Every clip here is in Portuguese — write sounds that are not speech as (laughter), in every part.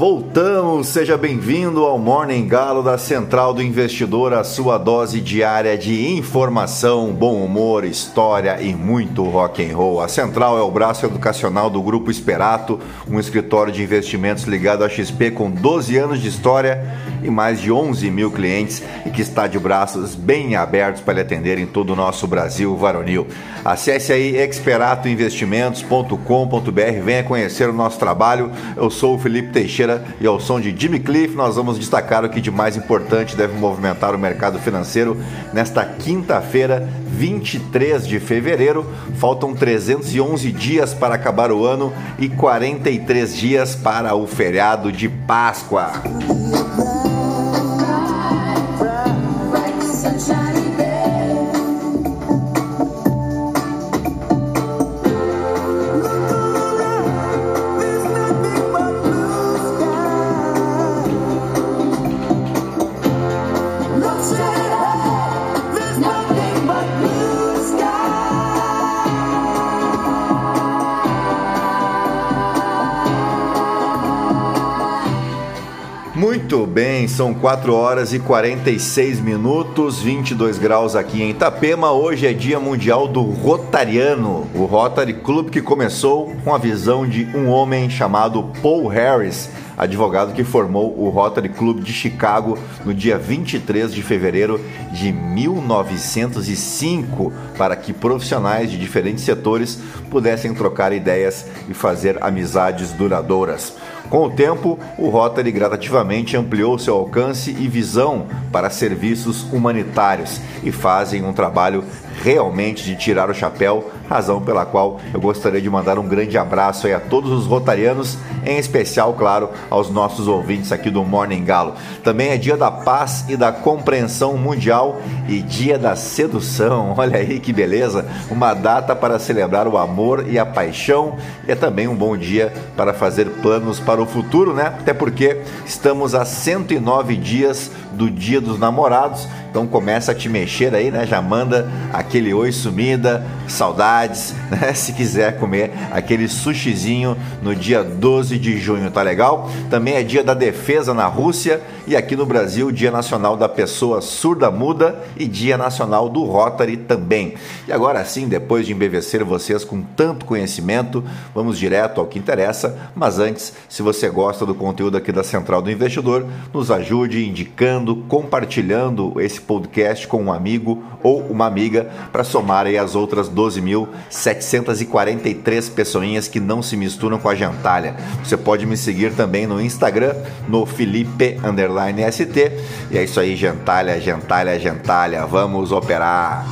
Voltamos, seja bem-vindo ao Morning Galo da Central do Investidor, a sua dose diária de informação, bom humor, história e muito rock and roll. A Central é o braço educacional do Grupo Esperato, um escritório de investimentos ligado à XP com 12 anos de história e mais de 11 mil clientes e que está de braços bem abertos para lhe atender em todo o nosso Brasil varonil. Acesse aí experatoinvestimentos.com.br, venha conhecer o nosso trabalho. Eu sou o Felipe Teixeira e ao som de Jimmy Cliff nós vamos destacar o que de mais importante deve movimentar o mercado financeiro nesta quinta-feira, 23 de fevereiro. Faltam 311 dias para acabar o ano e 43 dias para o feriado de Páscoa. Muito bem, são 4 horas e 46 minutos, 22 graus aqui em Itapema. Hoje é Dia Mundial do Rotariano, o Rotary Club que começou com a visão de um homem chamado Paul Harris, advogado que formou o Rotary Club de Chicago no dia 23 de fevereiro de 1905, para que profissionais de diferentes setores pudessem trocar ideias e fazer amizades duradouras. Com o tempo, o Rotary gradativamente ampliou seu alcance e visão para serviços humanitários e fazem um trabalho realmente de tirar o chapéu, razão pela qual eu gostaria de mandar um grande abraço a todos os rotarianos, em especial, claro, aos nossos ouvintes aqui do Morning Galo. Também é dia da paz e da compreensão mundial e dia da sedução. (laughs) Olha aí que beleza! Uma data para celebrar o amor e a paixão e é também um bom dia para fazer planos para o futuro, né? Até porque estamos a 109 dias do Dia dos Namorados então começa a te mexer aí, né? Já manda aquele oi sumida, saudades, (laughs) né? Se quiser comer aquele sushizinho no dia 12 de junho, tá legal? Também é dia da defesa na Rússia e aqui no Brasil, Dia Nacional da Pessoa Surda Muda e Dia Nacional do Rotary também. E agora sim, depois de embevecer vocês com tanto conhecimento, vamos direto ao que interessa, mas antes, se você gosta do conteúdo aqui da Central do Investidor, nos ajude indicando, compartilhando esse esse podcast com um amigo ou uma amiga para somar aí as outras 12.743 pessoinhas que não se misturam com a gentalha. Você pode me seguir também no Instagram, no Felipe ST. E é isso aí, gentalha, gentalha, gentalha. Vamos operar!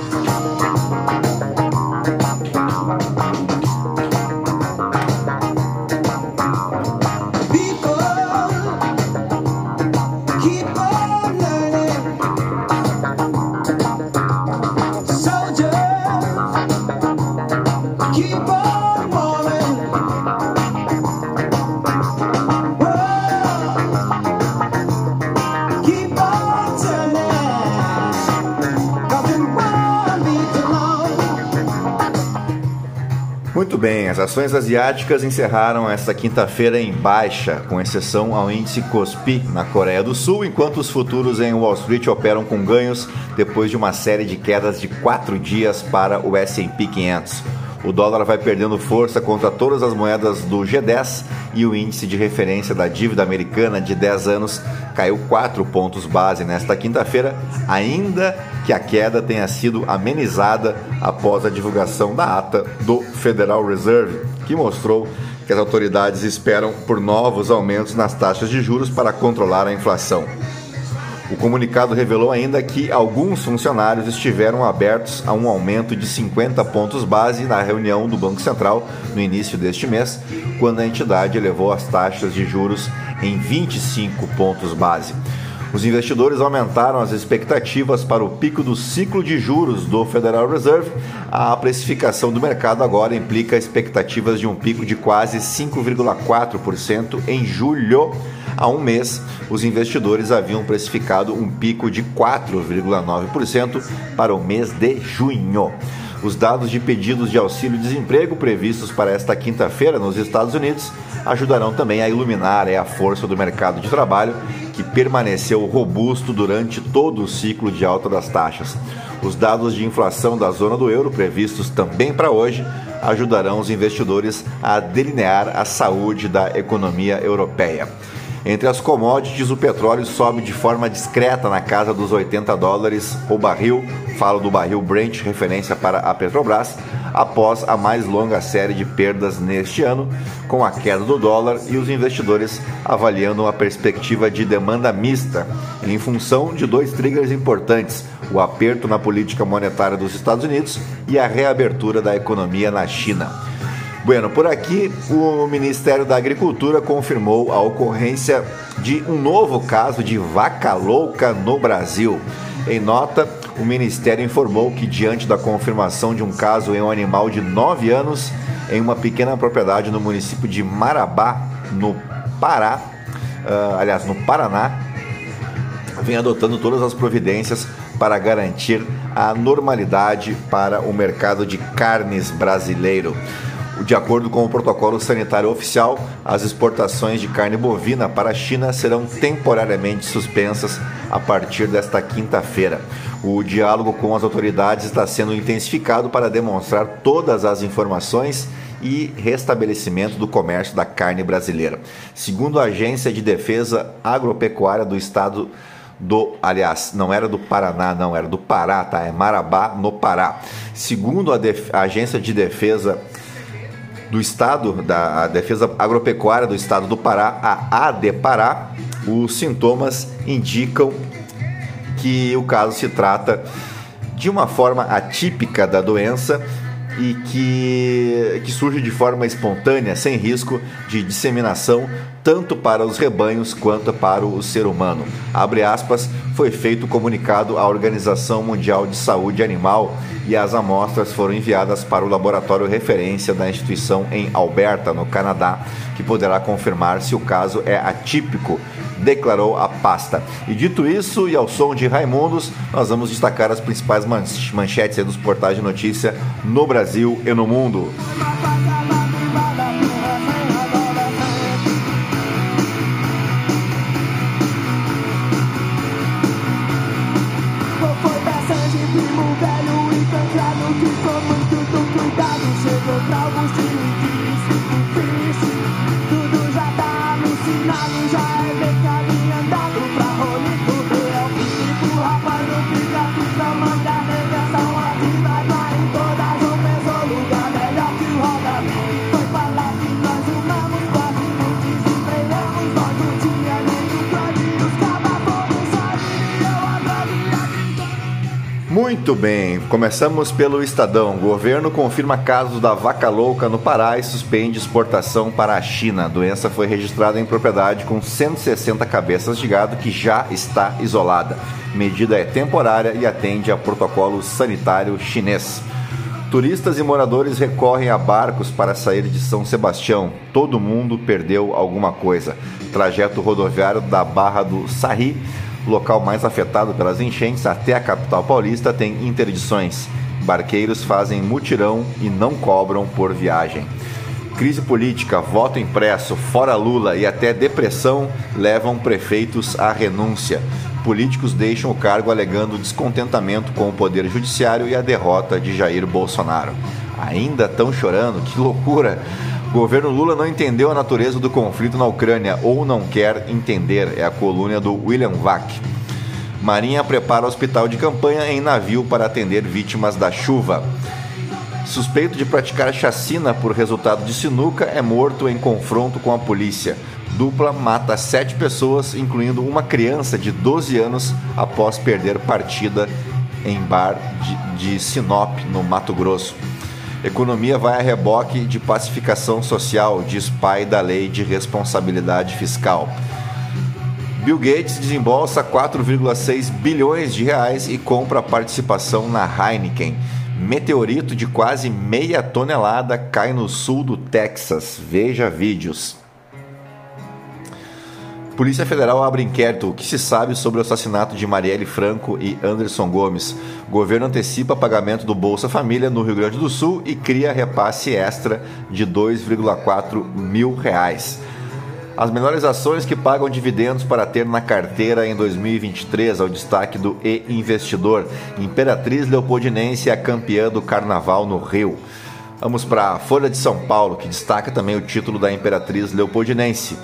Ações asiáticas encerraram esta quinta-feira em baixa, com exceção ao índice Kospi na Coreia do Sul, enquanto os futuros em Wall Street operam com ganhos depois de uma série de quedas de quatro dias para o S&P 500. O dólar vai perdendo força contra todas as moedas do G10 e o índice de referência da dívida americana de 10 anos caiu 4 pontos base nesta quinta-feira, ainda que a queda tenha sido amenizada após a divulgação da ata do Federal Reserve, que mostrou que as autoridades esperam por novos aumentos nas taxas de juros para controlar a inflação. O comunicado revelou ainda que alguns funcionários estiveram abertos a um aumento de 50 pontos base na reunião do Banco Central no início deste mês, quando a entidade elevou as taxas de juros em 25 pontos base. Os investidores aumentaram as expectativas para o pico do ciclo de juros do Federal Reserve. A precificação do mercado agora implica expectativas de um pico de quase 5,4% em julho Há um mês, os investidores haviam precificado um pico de 4,9% para o mês de junho. Os dados de pedidos de auxílio-desemprego previstos para esta quinta-feira nos Estados Unidos ajudarão também a iluminar a força do mercado de trabalho, que permaneceu robusto durante todo o ciclo de alta das taxas. Os dados de inflação da zona do euro, previstos também para hoje, ajudarão os investidores a delinear a saúde da economia europeia. Entre as commodities, o petróleo sobe de forma discreta na casa dos 80 dólares o barril, falo do barril Brent, referência para a Petrobras, após a mais longa série de perdas neste ano, com a queda do dólar e os investidores avaliando uma perspectiva de demanda mista, em função de dois triggers importantes: o aperto na política monetária dos Estados Unidos e a reabertura da economia na China. Bueno, por aqui o Ministério da Agricultura confirmou a ocorrência de um novo caso de vaca louca no Brasil. Em nota, o Ministério informou que, diante da confirmação de um caso em um animal de 9 anos em uma pequena propriedade no município de Marabá, no Pará, uh, aliás, no Paraná, vem adotando todas as providências para garantir a normalidade para o mercado de carnes brasileiro. De acordo com o protocolo sanitário oficial, as exportações de carne bovina para a China serão temporariamente suspensas a partir desta quinta-feira. O diálogo com as autoridades está sendo intensificado para demonstrar todas as informações e restabelecimento do comércio da carne brasileira. Segundo a Agência de Defesa Agropecuária do Estado do, aliás, não era do Paraná, não, era do Pará, tá? É Marabá, no Pará. Segundo a, a Agência de Defesa do Estado, da Defesa Agropecuária do Estado do Pará, a ADEPará, os sintomas indicam que o caso se trata de uma forma atípica da doença e que, que surge de forma espontânea, sem risco de disseminação, tanto para os rebanhos quanto para o ser humano. Abre aspas, foi feito comunicado à Organização Mundial de Saúde Animal e as amostras foram enviadas para o laboratório referência da instituição em Alberta, no Canadá, que poderá confirmar se o caso é atípico declarou a pasta. E dito isso, e ao som de Raimundos, nós vamos destacar as principais manchetes dos portais de notícia no Brasil e no mundo. Muito bem, começamos pelo Estadão. O governo confirma casos da vaca louca no Pará e suspende exportação para a China. A doença foi registrada em propriedade com 160 cabeças de gado que já está isolada. Medida é temporária e atende a protocolo sanitário chinês. Turistas e moradores recorrem a barcos para sair de São Sebastião. Todo mundo perdeu alguma coisa. Trajeto rodoviário da Barra do Sarri local mais afetado pelas enchentes, até a capital paulista tem interdições. Barqueiros fazem mutirão e não cobram por viagem. Crise política, voto impresso, fora Lula e até depressão levam prefeitos à renúncia. Políticos deixam o cargo alegando descontentamento com o poder judiciário e a derrota de Jair Bolsonaro. Ainda estão chorando? Que loucura! Governo Lula não entendeu a natureza do conflito na Ucrânia ou não quer entender, é a coluna do William Vac. Marinha prepara hospital de campanha em navio para atender vítimas da chuva. Suspeito de praticar chacina por resultado de sinuca é morto em confronto com a polícia. Dupla mata sete pessoas, incluindo uma criança de 12 anos, após perder partida em bar de, de Sinop, no Mato Grosso. Economia vai a reboque de pacificação social, diz pai da lei de responsabilidade fiscal. Bill Gates desembolsa 4,6 bilhões de reais e compra participação na Heineken. Meteorito de quase meia tonelada cai no sul do Texas. Veja vídeos. Polícia Federal abre inquérito. O que se sabe sobre o assassinato de Marielle Franco e Anderson Gomes? governo antecipa pagamento do Bolsa Família no Rio Grande do Sul e cria repasse extra de 2,4 mil reais. As menores ações que pagam dividendos para ter na carteira em 2023 ao destaque do E-Investidor. Imperatriz Leopoldinense é campeã do Carnaval no Rio. Vamos para a Folha de São Paulo, que destaca também o título da Imperatriz Leopoldinense.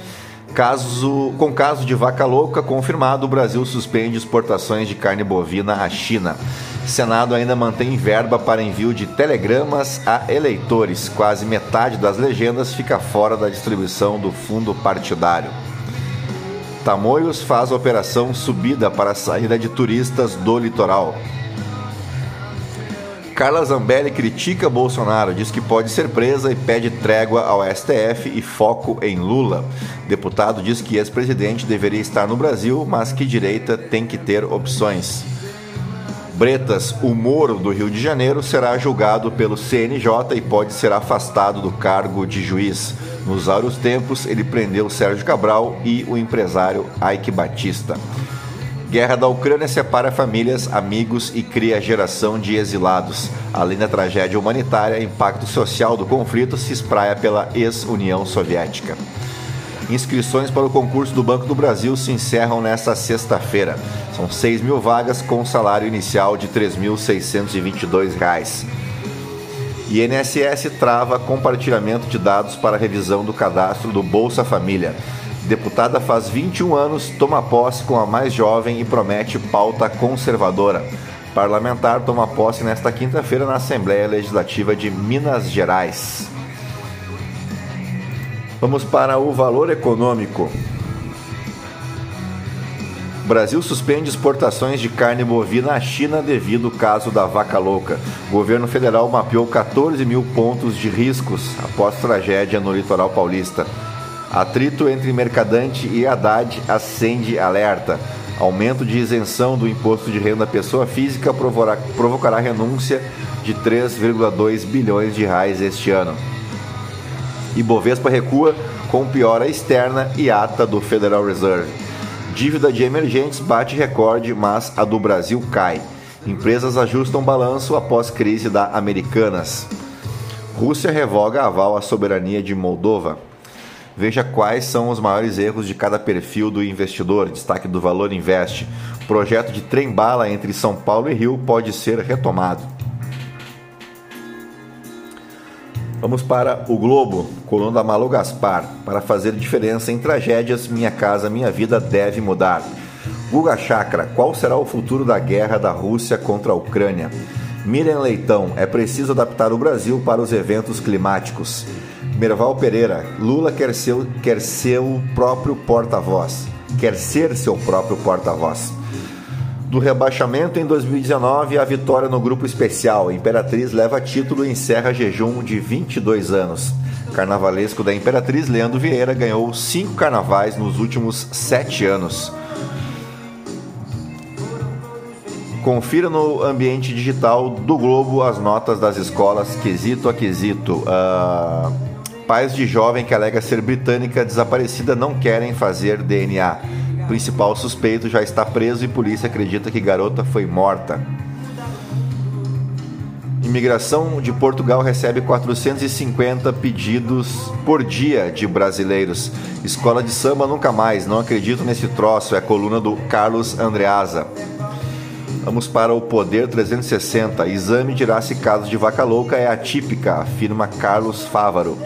Caso, com caso de vaca louca confirmado, o Brasil suspende exportações de carne bovina à China. Senado ainda mantém verba para envio de telegramas a eleitores. Quase metade das legendas fica fora da distribuição do fundo partidário. Tamoios faz operação subida para a saída de turistas do litoral. Carla Zambelli critica Bolsonaro, diz que pode ser presa e pede trégua ao STF e foco em Lula. Deputado diz que ex-presidente deveria estar no Brasil, mas que direita tem que ter opções. Bretas, o Moro do Rio de Janeiro, será julgado pelo CNJ e pode ser afastado do cargo de juiz. Nos áureos tempos, ele prendeu Sérgio Cabral e o empresário Ike Batista. Guerra da Ucrânia separa famílias, amigos e cria geração de exilados. Além da tragédia humanitária, impacto social do conflito se espraia pela ex-União Soviética. Inscrições para o concurso do Banco do Brasil se encerram nesta sexta-feira. São 6 mil vagas com salário inicial de R$ 3.622. INSS trava compartilhamento de dados para revisão do cadastro do Bolsa Família. Deputada faz 21 anos, toma posse com a mais jovem e promete pauta conservadora. Parlamentar toma posse nesta quinta-feira na Assembleia Legislativa de Minas Gerais. Vamos para o valor econômico. Brasil suspende exportações de carne bovina à China devido ao caso da vaca louca. O governo federal mapeou 14 mil pontos de riscos após tragédia no litoral paulista. Atrito entre Mercadante e Haddad acende alerta. Aumento de isenção do imposto de renda pessoa física provocará, provocará renúncia de 3,2 bilhões de reais este ano. Ibovespa recua com piora externa e ata do Federal Reserve. Dívida de emergentes bate recorde, mas a do Brasil cai. Empresas ajustam balanço após crise da Americanas. Rússia revoga aval à soberania de Moldova. Veja quais são os maiores erros de cada perfil do investidor. Destaque do Valor Invest. O projeto de trem-bala entre São Paulo e Rio pode ser retomado. Vamos para o Globo, coluna da Malu Gaspar. Para fazer diferença em tragédias, Minha Casa Minha Vida deve mudar. Guga Chakra, qual será o futuro da guerra da Rússia contra a Ucrânia? Miriam Leitão, é preciso adaptar o Brasil para os eventos climáticos. Merval Pereira, Lula quer, seu, quer seu próprio porta-voz. Quer ser seu próprio porta-voz. Do rebaixamento em 2019 à vitória no grupo especial, Imperatriz leva título e encerra jejum de 22 anos. Carnavalesco da Imperatriz, Leandro Vieira ganhou cinco carnavais nos últimos sete anos. Confira no ambiente digital do Globo as notas das escolas quesito a quesito. Uh Pais de jovem que alega ser britânica desaparecida não querem fazer DNA. Principal suspeito já está preso e polícia acredita que garota foi morta. Imigração de Portugal recebe 450 pedidos por dia de brasileiros. Escola de samba nunca mais, não acredito nesse troço, é a coluna do Carlos Andreasa. Vamos para o Poder 360. Exame dirá se caso de vaca louca é atípica, afirma Carlos Fávaro.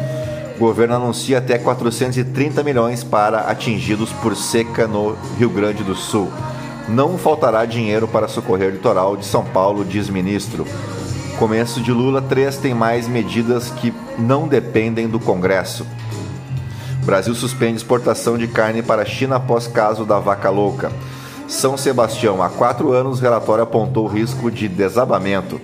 O governo anuncia até 430 milhões para atingidos por seca no Rio Grande do Sul. Não faltará dinheiro para socorrer o litoral de São Paulo, diz ministro. Começo de Lula 3 tem mais medidas que não dependem do Congresso. Brasil suspende exportação de carne para a China após caso da vaca louca. São Sebastião, há quatro anos, relatório apontou risco de desabamento.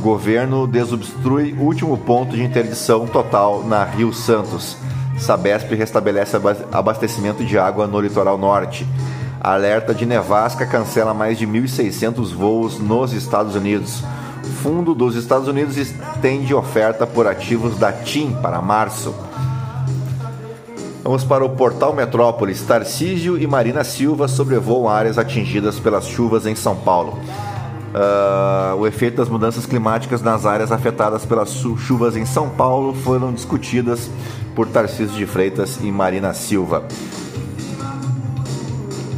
Governo desobstrui último ponto de interdição total na Rio Santos. Sabesp restabelece abastecimento de água no litoral norte. Alerta de nevasca cancela mais de 1.600 voos nos Estados Unidos. Fundo dos Estados Unidos estende oferta por ativos da TIM para março. Vamos para o portal Metrópolis. Tarcísio e Marina Silva sobrevoam áreas atingidas pelas chuvas em São Paulo. Uh, o efeito das mudanças climáticas nas áreas afetadas pelas chuvas em São Paulo foram discutidas por Tarcísio de Freitas e Marina Silva.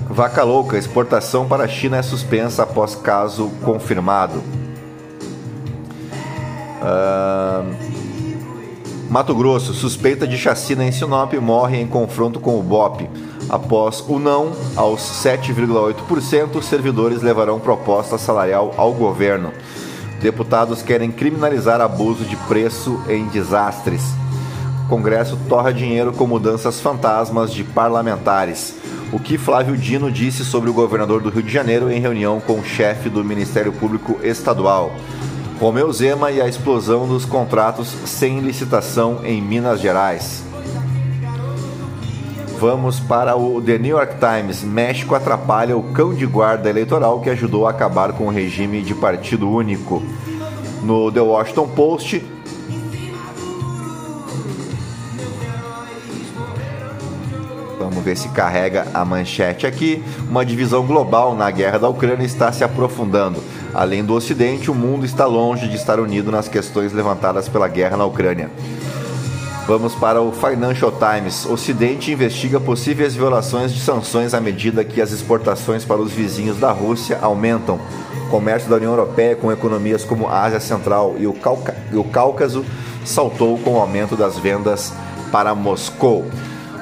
Vaca louca, exportação para a China é suspensa após caso confirmado. Uh, Mato Grosso, suspeita de chacina em Sinop morre em confronto com o BOP. Após o não, aos 7,8%, servidores levarão proposta salarial ao governo. Deputados querem criminalizar abuso de preço em desastres. Congresso torra dinheiro com mudanças fantasmas de parlamentares. O que Flávio Dino disse sobre o governador do Rio de Janeiro em reunião com o chefe do Ministério Público Estadual. Romeu Zema e a explosão dos contratos sem licitação em Minas Gerais. Vamos para o The New York Times. México atrapalha o cão de guarda eleitoral que ajudou a acabar com o regime de partido único. No The Washington Post, Vamos ver se carrega a manchete aqui. Uma divisão global na guerra da Ucrânia está se aprofundando. Além do Ocidente, o mundo está longe de estar unido nas questões levantadas pela guerra na Ucrânia. Vamos para o Financial Times. Ocidente investiga possíveis violações de sanções à medida que as exportações para os vizinhos da Rússia aumentam. O comércio da União Europeia com economias como a Ásia Central e o, Cáucaso, e o Cáucaso saltou com o aumento das vendas para Moscou.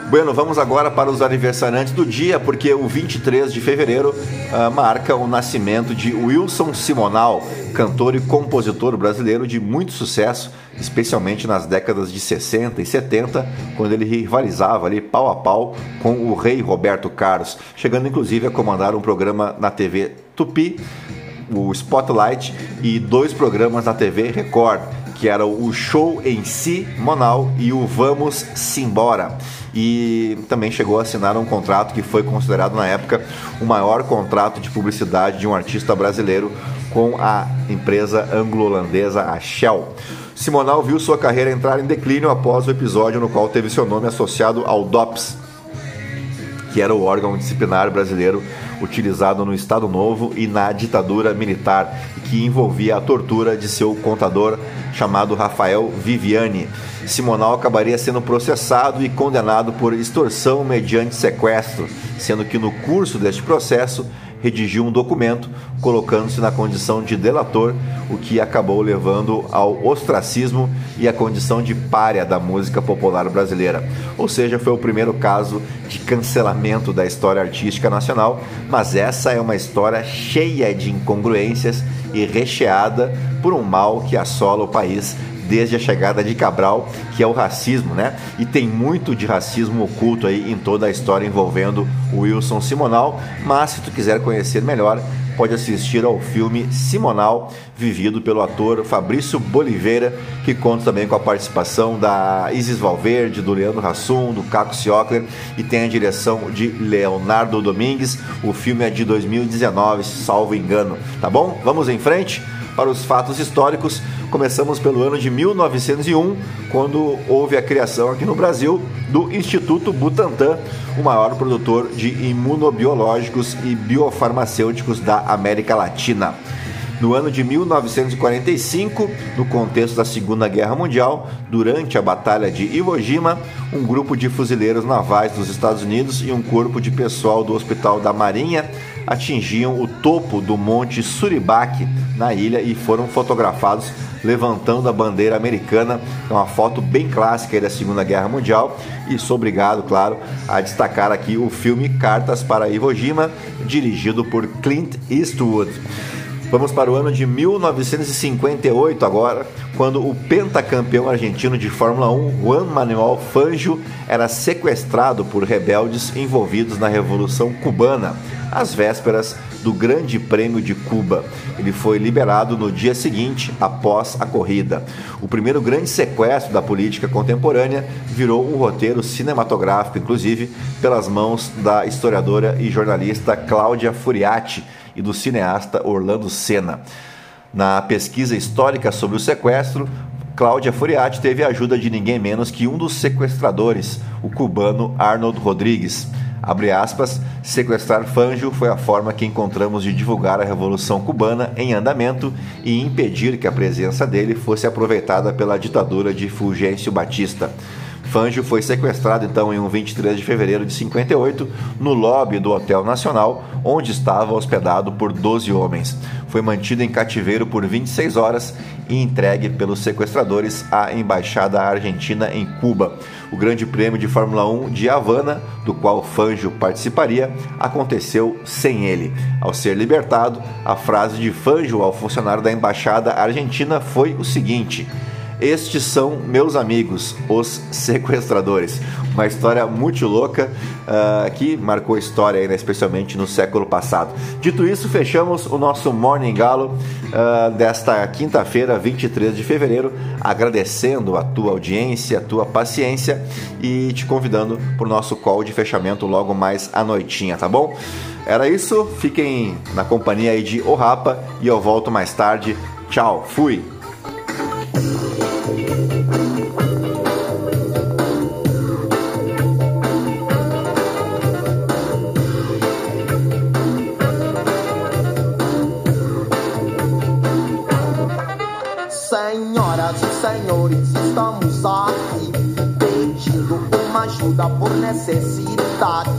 Bueno, vamos agora para os aniversariantes do dia, porque o 23 de fevereiro uh, marca o nascimento de Wilson Simonal, cantor e compositor brasileiro de muito sucesso, especialmente nas décadas de 60 e 70, quando ele rivalizava ali pau a pau com o rei Roberto Carlos, chegando inclusive a comandar um programa na TV Tupi, o Spotlight, e dois programas na TV Record, que era o Show em Si Monal e o Vamos Simbora e também chegou a assinar um contrato que foi considerado na época o maior contrato de publicidade de um artista brasileiro com a empresa anglo-holandesa a Shell. Simonal viu sua carreira entrar em declínio após o episódio no qual teve seu nome associado ao DOPS, que era o órgão disciplinar brasileiro utilizado no Estado Novo e na ditadura militar, que envolvia a tortura de seu contador chamado Rafael Viviani. Simonal acabaria sendo processado e condenado por extorsão mediante sequestro, sendo que no curso deste processo redigiu um documento colocando-se na condição de delator, o que acabou levando ao ostracismo e à condição de párea da música popular brasileira. Ou seja, foi o primeiro caso de cancelamento da história artística nacional, mas essa é uma história cheia de incongruências e recheada por um mal que assola o país desde a chegada de Cabral, que é o racismo, né? E tem muito de racismo oculto aí em toda a história envolvendo o Wilson Simonal, mas se tu quiser conhecer melhor, pode assistir ao filme Simonal, vivido pelo ator Fabrício Boliveira, que conta também com a participação da Isis Valverde, do Leandro Hassum, do Caco Ciocler e tem a direção de Leonardo Domingues. O filme é de 2019, salvo engano. Tá bom? Vamos em frente para os fatos históricos. Começamos pelo ano de 1901, quando houve a criação aqui no Brasil do Instituto Butantan, o maior produtor de imunobiológicos e biofarmacêuticos da América Latina. No ano de 1945, no contexto da Segunda Guerra Mundial, durante a Batalha de Iwo Jima, um grupo de fuzileiros navais dos Estados Unidos e um corpo de pessoal do Hospital da Marinha atingiam o topo do Monte Suribaque, na ilha, e foram fotografados levantando a bandeira americana. É uma foto bem clássica da Segunda Guerra Mundial. E sou obrigado, claro, a destacar aqui o filme Cartas para Iwo Jima, dirigido por Clint Eastwood. Vamos para o ano de 1958 agora, quando o pentacampeão argentino de Fórmula 1, Juan Manuel Fangio, era sequestrado por rebeldes envolvidos na Revolução Cubana, às vésperas do Grande Prêmio de Cuba. Ele foi liberado no dia seguinte, após a corrida. O primeiro grande sequestro da política contemporânea virou um roteiro cinematográfico, inclusive pelas mãos da historiadora e jornalista Cláudia Furiati e do cineasta Orlando Senna. Na pesquisa histórica sobre o sequestro, Cláudia Furiati teve a ajuda de ninguém menos que um dos sequestradores, o cubano Arnold Rodrigues. Abre aspas, sequestrar Fanjo foi a forma que encontramos de divulgar a Revolução Cubana em andamento e impedir que a presença dele fosse aproveitada pela ditadura de Fulgêncio Batista. Fangio foi sequestrado então em um 23 de fevereiro de 58 no lobby do Hotel Nacional, onde estava hospedado por 12 homens. Foi mantido em cativeiro por 26 horas e entregue pelos sequestradores à embaixada argentina em Cuba. O Grande Prêmio de Fórmula 1 de Havana, do qual Fangio participaria, aconteceu sem ele. Ao ser libertado, a frase de Fangio ao funcionário da embaixada argentina foi o seguinte: estes são meus amigos, os sequestradores. Uma história muito louca uh, que marcou história, né, especialmente no século passado. Dito isso, fechamos o nosso Morning Galo uh, desta quinta-feira, 23 de fevereiro, agradecendo a tua audiência, a tua paciência e te convidando para o nosso call de fechamento logo mais à noitinha, tá bom? Era isso, fiquem na companhia aí de O Rapa e eu volto mais tarde. Tchau, fui! Senhoras e senhores, estamos aqui pedindo uma ajuda por necessidade.